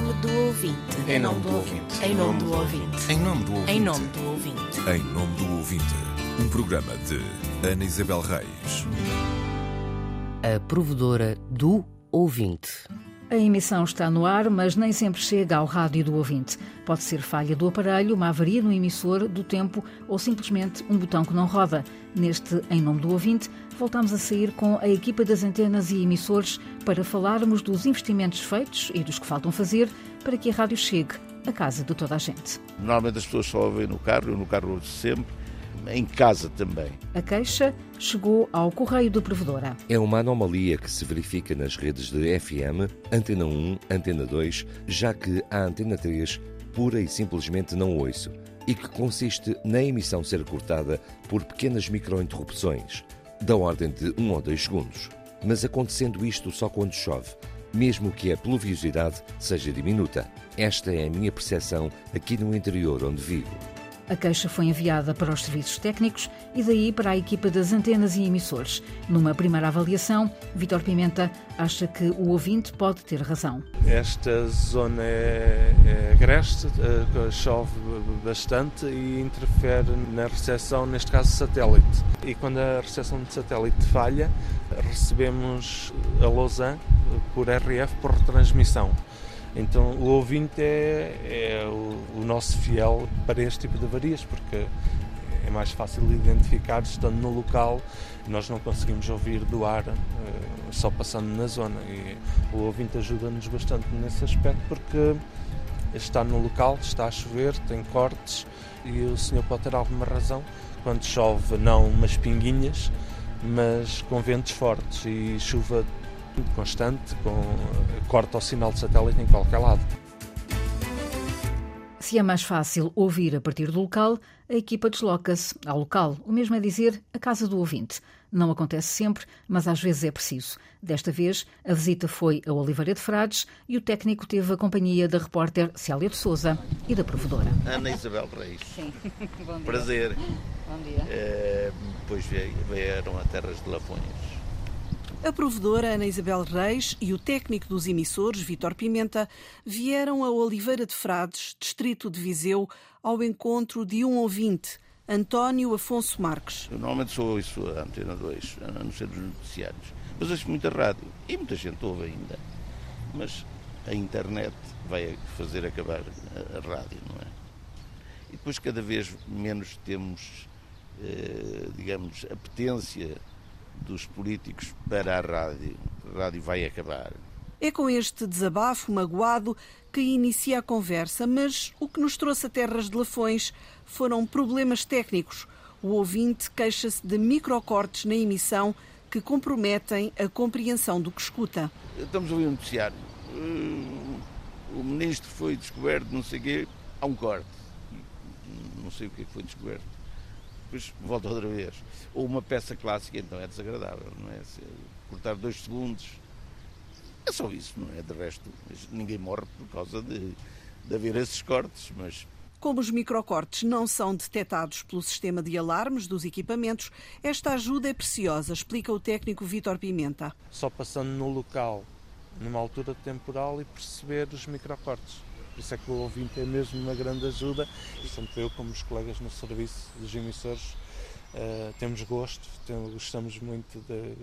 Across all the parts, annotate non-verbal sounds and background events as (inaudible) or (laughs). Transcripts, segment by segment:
nome do ouvinte. Em nome do ouvinte. Em nome do ouvinte. Em nome do ouvinte. Em nome do ouvinte. Em nome do ouvinte. Um programa de Ana Isabel Reis. A provedora do ouvinte. A emissão está no ar, mas nem sempre chega ao rádio do ouvinte. Pode ser falha do aparelho, uma avaria no emissor, do tempo ou simplesmente um botão que não roda. Neste Em Nome do Ouvinte, voltamos a sair com a equipa das antenas e emissores para falarmos dos investimentos feitos e dos que faltam fazer para que a rádio chegue à casa de toda a gente. Normalmente as pessoas só ouvem no carro, eu no carro ouço sempre, em casa também. A queixa chegou ao Correio do Provedora. É uma anomalia que se verifica nas redes de FM, Antena 1, Antena 2, já que a Antena 3 pura e simplesmente não ouço, e que consiste na emissão ser cortada por pequenas microinterrupções, da ordem de 1 ou 2 segundos. Mas acontecendo isto só quando chove, mesmo que a pluviosidade seja diminuta. Esta é a minha percepção aqui no interior onde vivo. A queixa foi enviada para os serviços técnicos e daí para a equipa das antenas e emissores. Numa primeira avaliação, Vítor Pimenta acha que o ouvinte pode ter razão. Esta zona é, é agreste, eh, chove bastante e interfere na recepção, neste caso satélite. E quando a recepção de satélite falha, recebemos a Lausanne por RF por retransmissão. Então o ouvinte é, é o, o, nosso fiel para este tipo de avarias, porque é mais fácil de identificar estando no local. Nós não conseguimos ouvir do ar uh, só passando na zona. E o ouvinte ajuda-nos bastante nesse aspecto, porque está no local, está a chover, tem cortes e o senhor pode ter alguma razão. Quando chove, não umas pinguinhas, mas com ventos fortes e chuva constante, com corta o sinal de satélite em qualquer lado. Se é mais fácil ouvir a partir do local, a equipa desloca-se ao local, o mesmo é dizer a casa do ouvinte. Não acontece sempre, mas às vezes é preciso. Desta vez, a visita foi a Oliveira de Frades e o técnico teve a companhia da repórter Célia de Souza e da provedora. Ana Isabel Reis. Sim, (laughs) bom dia. Prazer. Bom dia. É, depois vieram a Terras de Lafões. A provedora Ana Isabel Reis e o técnico dos emissores, Vítor Pimenta, vieram a Oliveira de Frades, distrito de Viseu, ao encontro de um ouvinte, António Afonso Marques. Eu normalmente sou isso a Antena 2, a não ser dos noticiários. Mas acho muita rádio e muita gente ouve ainda. Mas a internet vai fazer acabar a, rádio, não é? E depois cada vez menos temos, eh, digamos, apetência dos políticos para a rádio. A rádio vai acabar. É com este desabafo magoado que inicia a conversa, mas o que nos trouxe a terras de Lafões foram problemas técnicos. O ouvinte queixa-se de microcortes na emissão que comprometem a compreensão do que escuta. Estamos a ouvir um noticiário. Uh, o ministro foi descoberto, não sei o quê, há um corte. Não sei o que foi descoberto depois volta outra vez. Ou uma peça clássica, então é desagradável, não é? Se cortar dois segundos, é só isso, não é? De resto, ninguém morre por causa de, de haver esses cortes, mas como os microcortes não são detectados pelo sistema de alarmes dos equipamentos, esta ajuda é preciosa, explica o técnico Vítor Pimenta. Só passando no local, numa altura temporal e perceber os microcortes. Por isso é que o ouvinte é mesmo uma grande ajuda e tanto eu como os colegas no serviço dos emissores uh, temos gosto, temos, gostamos muito de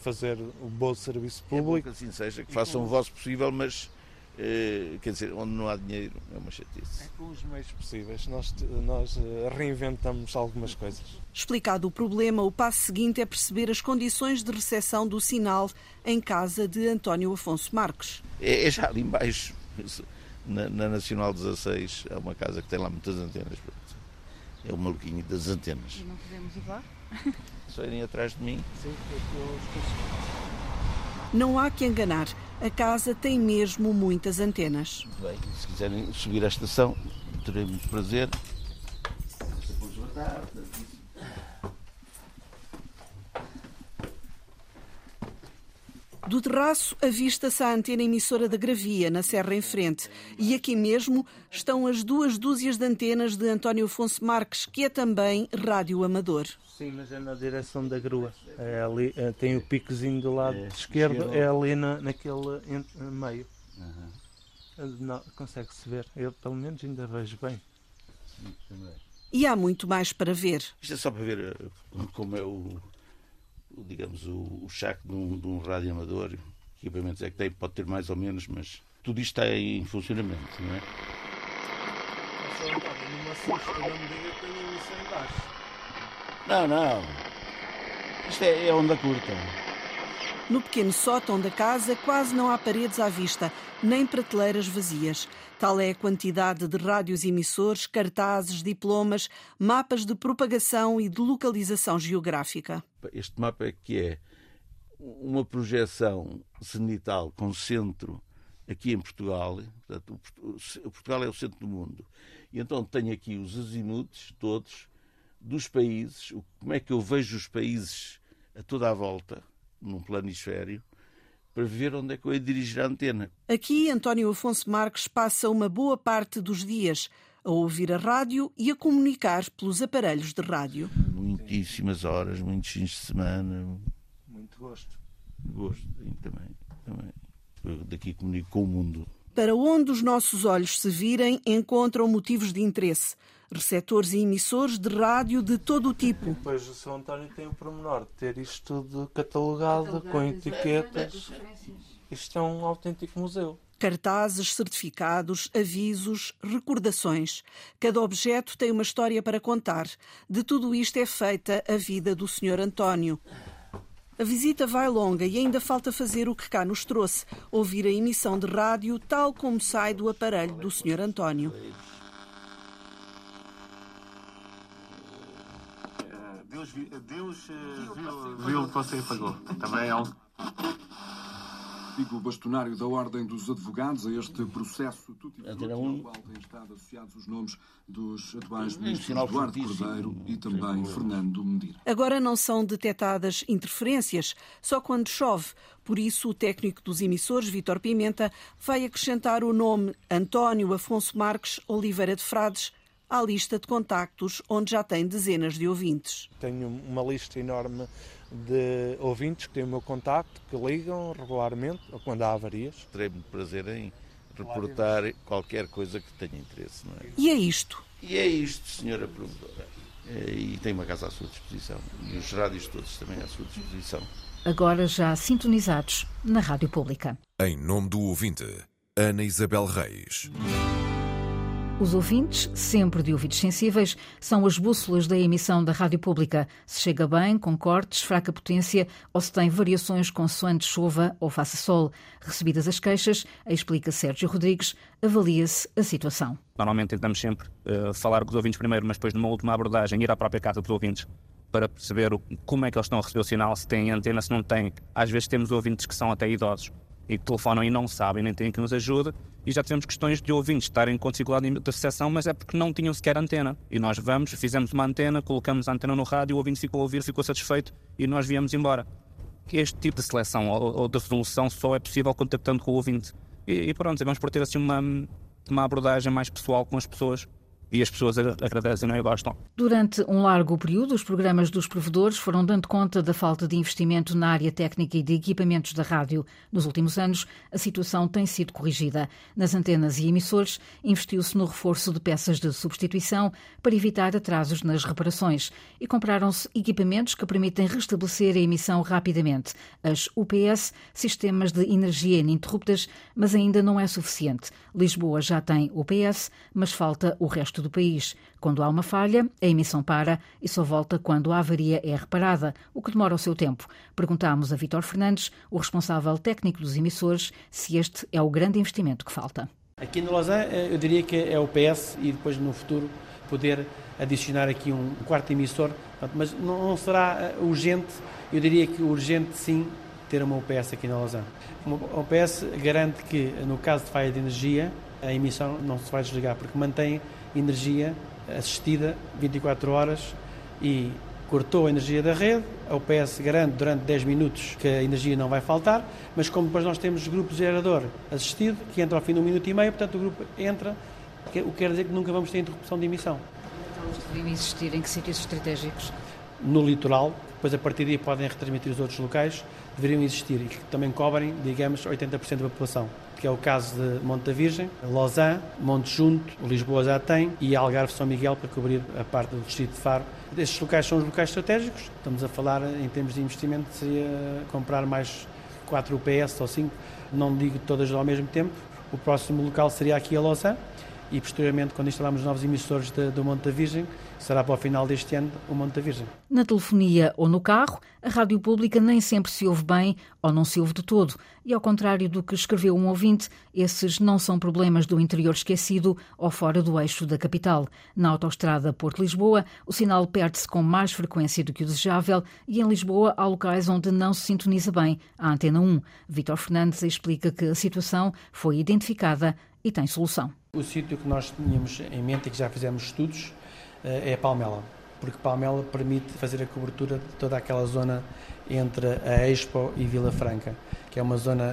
fazer um bom serviço público. É que assim seja, que façam o vosso possível, mas Uh, quer dizer, onde não há dinheiro é uma chatice. É com os meios possíveis, nós, nós eh, reinventamos algumas coisas. Explicado o problema, o passo seguinte é perceber as condições de recepção do sinal em casa de António Afonso Marques. É, é já ali embaixo, (laughs) na, na, Nacional 16, é uma casa que tem lá muitas antenas. É o maluquinho das antenas. E não podemos ir lá? (laughs) Só irem atrás de mim. Sim, eu Não há que enganar. A casa tem mesmo muitas antenas. Bem, se quiserem subir à estação, terei muito prazer. Do terraço avista-se a antena emissora da Gravia, na Serra em Frente. E aqui mesmo estão as duas dúzias de antenas de António Afonso Marques, que é também rádio amador. Sim, mas é na direção da grua. É ali, é, tem o picozinho do lado é, esquerdo, é ali na, naquele meio. Não, consegue-se ver. Eu, pelo menos, ainda vejo bem. E há muito mais para ver. Isto é só para ver eh, como é o, digamos, o, o de um, de um rádio amador. Que equipamentos é que tem, pode ter mais ou menos, mas tudo isto está em funcionamento, não é? Não, não. Isto é, é onda curta. No pequeno sótão da casa quase não há paredes à vista, nem prateleiras vazias. Tal é a quantidade de rádios emissores, cartazes, diplomas, mapas de propagação e de localização geográfica. Este mapa que é uma projeção cenital com centro aqui em Portugal. Portanto, Portugal é o centro do mundo. E então tenho aqui os azimutes todos dos países, como é que eu vejo os países a toda a volta, num planisfério, para ver onde é que eu ia dirigir a antena. Aqui, António Afonso Marques passa uma boa parte dos dias a ouvir a rádio e a comunicar pelos aparelhos de rádio. Muitíssimas horas, muitos fins de semana. Muito gosto. Gosto, também. também. Eu daqui comunico com o mundo. Para onde os nossos olhos se virem, encontram motivos de interesse. Receptores e emissores de rádio de todo o tipo. E depois o São António tem o pormenor de ter isto tudo catalogado, catalogado com etiquetas. Isto é um autêntico museu. Cartazes, certificados, avisos, recordações. Cada objeto tem uma história para contar. De tudo isto é feita a vida do Sr. António. A visita vai longa e ainda falta fazer o que cá nos trouxe: ouvir a emissão de rádio tal como sai do aparelho do Sr. António. Deus, Deus viu, viu o que você apagou. Também é um. Digo bastonário da Ordem dos Advogados a este processo Antena 1. qual têm estado associados os nomes dos atuais ministros Eduardo Cordeiro e também Fernando Medina. Agora não são detectadas interferências, só quando chove. Por isso, o técnico dos emissores, Vítor Pimenta, vai acrescentar o nome António Afonso Marques Oliveira de Frades à lista de contactos, onde já tem dezenas de ouvintes. Tenho uma lista enorme de ouvintes que têm o meu contacto, que ligam regularmente, ou quando há avarias. Terei muito prazer em reportar qualquer coisa que tenha interesse. Não é? E é isto. E é isto, senhora promotora. E tem uma casa à sua disposição. E os rádios todos também à sua disposição. Agora já sintonizados na Rádio Pública. Em nome do ouvinte, Ana Isabel Reis. Os ouvintes, sempre de ouvidos sensíveis, são as bússolas da emissão da rádio pública. Se chega bem, com cortes, fraca potência ou se tem variações consoante chova ou faça sol. Recebidas as queixas, explica Sérgio Rodrigues, avalia-se a situação. Normalmente tentamos sempre uh, falar com os ouvintes primeiro, mas depois numa última abordagem ir à própria casa dos ouvintes para perceber como é que eles estão a receber o sinal, se têm antena, se não têm. Às vezes temos ouvintes que são até idosos e que telefonam e não sabem, nem têm que nos ajude. E já tivemos questões de ouvintes estarem com dificuldade de recepção, mas é porque não tinham sequer antena. E nós vamos, fizemos uma antena, colocamos a antena no rádio, o ouvinte ficou a ouvir, ficou satisfeito e nós viemos embora. Este tipo de seleção ou, de resolução só é possível contactando com o ouvinte. E, e pronto, vamos por ter assim uma, uma abordagem mais pessoal com as pessoas e as pessoas agradecem e gostam. Durante um largo período, os programas dos provedores foram dando conta da falta de investimento na área técnica e de equipamentos da rádio. Nos últimos anos, a situação tem sido corrigida. Nas antenas e emissores, investiu-se no reforço de peças de substituição para evitar atrasos nas reparações e compraram-se equipamentos que permitem restabelecer a emissão rapidamente. As UPS, sistemas de energia ininterruptas, mas ainda não é suficiente. Lisboa já tem UPS, mas falta o resto do país. Quando há uma falha, a emissão para e só volta quando a avaria é reparada, o que demora o seu tempo. Perguntámos a Vítor Fernandes, o responsável técnico dos emissores, se este é o grande investimento que falta. Aqui no Lausanne, eu diria que é o PS e depois no futuro poder adicionar aqui um quarto emissor, mas não será eh, urgente, eu diria que urgente sim ter uma UPS aqui na Lausanne. Uma UPS garante que, no caso de falha de energia, a emissão não se vai desligar, porque mantém energia assistida 24 horas e cortou a energia da rede, a UPS garante durante 10 minutos que a energia não vai faltar, mas como depois nós temos grupo gerador assistido, que entra ao fim de um minuto e meio, portanto o grupo entra, o que quer dizer que nunca vamos ter interrupção de emissão. Então, deveriam existir em que sítios estratégicos? No litoral, depois a partir daí podem retransmitir os outros locais, deveriam existir e que também cobrem, digamos, 80% da população. Que é o caso de Monte da Virgem, Lausanne, Monte Junto, Lisboa já tem e Algarve São Miguel para cobrir a parte do distrito de Faro. Estes locais são os locais estratégicos. Estamos a falar em termos de investimento, seria comprar mais 4 UPS ou 5, não digo todas ao mesmo tempo. O próximo local seria aqui a Lausanne e posteriormente, quando instalamos novos emissores de, do Monte da Virgem, será para o final deste ano o Monte da Virgem. Na telefonia ou no carro, a rádio pública nem sempre se ouve bem ou não se ouve de todo. E ao contrário do que escreveu um ouvinte, esses não são problemas do interior esquecido ou fora do eixo da capital. Na autoestrada Porto-Lisboa, o sinal perde-se com mais frequência do que o desejável e em Lisboa há locais onde não se sintoniza bem a Antena 1. Vítor Fernandes explica que a situação foi identificada e tem solução. O sítio que nós tínhamos em mente e que já fizemos estudos eh, é Palmela, porque Palmela permite fazer a cobertura de toda aquela zona entre a Expo e Vila Franca, que é uma zona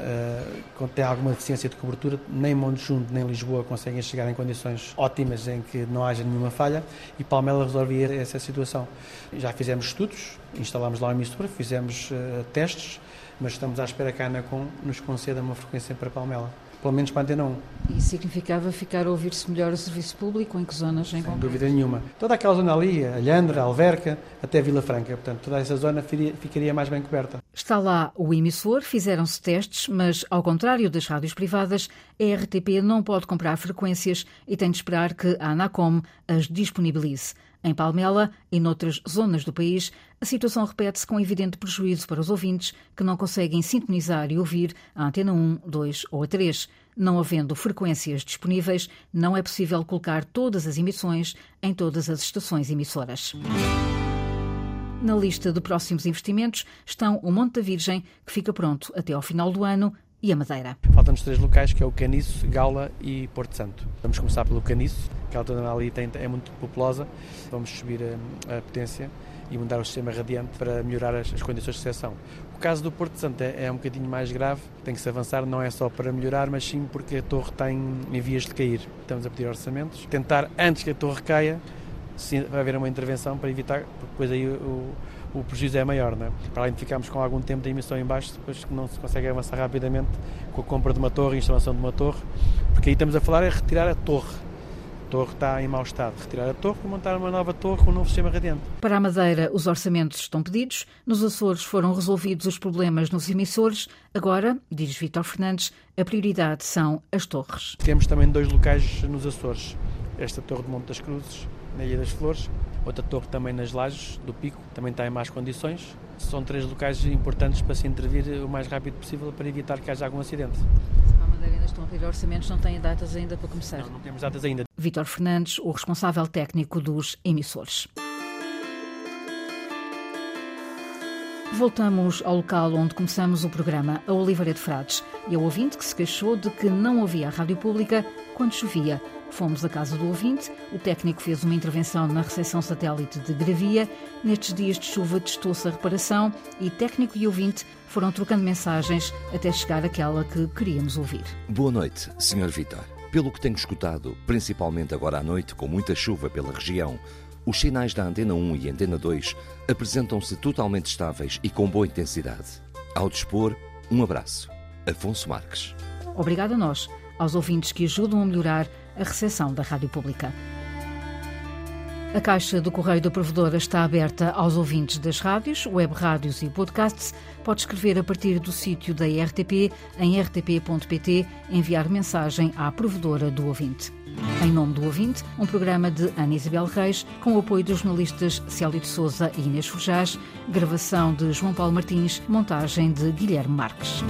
que tem alguma deficiência de cobertura, nem Montejunto nem Lisboa conseguem chegar em condições ótimas em que não haja nenhuma falha e Palmela resolvia essa situação. Já fizemos estudos, instalámos lá uma emissora, fizemos uh, testes, mas estamos à espera que a Anacom nos conceda uma frequência para Palmela pelo menos para a Antena 1. E significava ficar a ouvir-se melhor o serviço público? Em que zonas? Em Sem dúvida nenhuma. Toda aquela zona ali, Alhandra, Alverca, até Vila Franca. Portanto, toda essa zona ficaria mais bem coberta. Está lá o emissor, fizeram-se testes, mas, ao contrário das rádios privadas, a RTP não pode comprar frequências e tem de esperar que a Anacom as disponibilize. Em Palmela e noutras zonas do país, a situação repete-se com evidente prejuízo para os ouvintes que não conseguem sintonizar e ouvir a antena 1, 2 ou a 3. Não havendo frequências disponíveis, não é possível colocar todas as emissões em todas as estações emissoras. Na lista de próximos investimentos estão o Monte da Virgem, que fica pronto até ao final do ano, e a Madeira. Faltam-nos três locais, que é o Caniço, Gaula e Porto Santo. Vamos começar pelo Caniço, que a zona ali tem, é muito populosa. Vamos subir a, a, potência e mudar o sistema radiante para melhorar as, as condições de recepção. O caso do Porto Santo é, é, um bocadinho mais grave, tem que se avançar, não é só para melhorar, mas sim porque a torre está em, vias de cair. Estamos a pedir orçamentos, tentar antes que a torre caia, sim, vai haver uma intervenção para evitar, porque depois aí o o prejuízo é maior. Não é? Para além de ficarmos com algum tempo de emissão em baixo, depois não se consegue avançar rapidamente com a compra de uma torre, a instalação de uma torre, porque aí estamos a falar é retirar a torre. A torre está em mau estado. Retirar a torre e montar uma nova torre com um novo sistema radiante. Para a Madeira, os orçamentos estão pedidos. Nos Açores foram resolvidos os problemas nos emissores. Agora, diz Vítor Fernandes, a prioridade são as torres. Temos também dois locais nos Açores. Esta torre de Monte das Cruzes, na Ilha das Flores, Outra torre também nas lajes do Pico, também está em más condições. São três locais importantes para se intervir o mais rápido possível para evitar que haja algum acidente. Ainda estão a pedir orçamentos, não têm datas ainda para começar? Não, não temos datas ainda. Vítor Fernandes, o responsável técnico dos emissores. Voltamos ao local onde começamos o programa, a Oliveira de Frades, e ao ouvinte que se queixou de que não ouvia a rádio pública quando chovia Fomos à casa do ouvinte, o técnico fez uma intervenção na recepção satélite de Gravia. Nestes dias de chuva testou-se a reparação e técnico e ouvinte foram trocando mensagens até chegar àquela que queríamos ouvir. Boa noite, Sr. Vitor. Pelo que tenho escutado, principalmente agora à noite, com muita chuva pela região, os sinais da Antena 1 e Antena 2 apresentam-se totalmente estáveis e com boa intensidade. Ao dispor, um abraço. Afonso Marques. Obrigado a nós, aos ouvintes que ajudam a melhorar a recepção da Rádio Pública. A caixa do Correio da Provedora está aberta aos ouvintes das rádios, web rádios e podcasts. Pode escrever a partir do sítio da RTP em rtp.pt, enviar mensagem à provedora do ouvinte. Em nome do ouvinte, um programa de Ana Isabel Reis, com o apoio dos jornalistas Célio de Souza e Inês Fujás, gravação de João Paulo Martins, montagem de Guilherme Marques.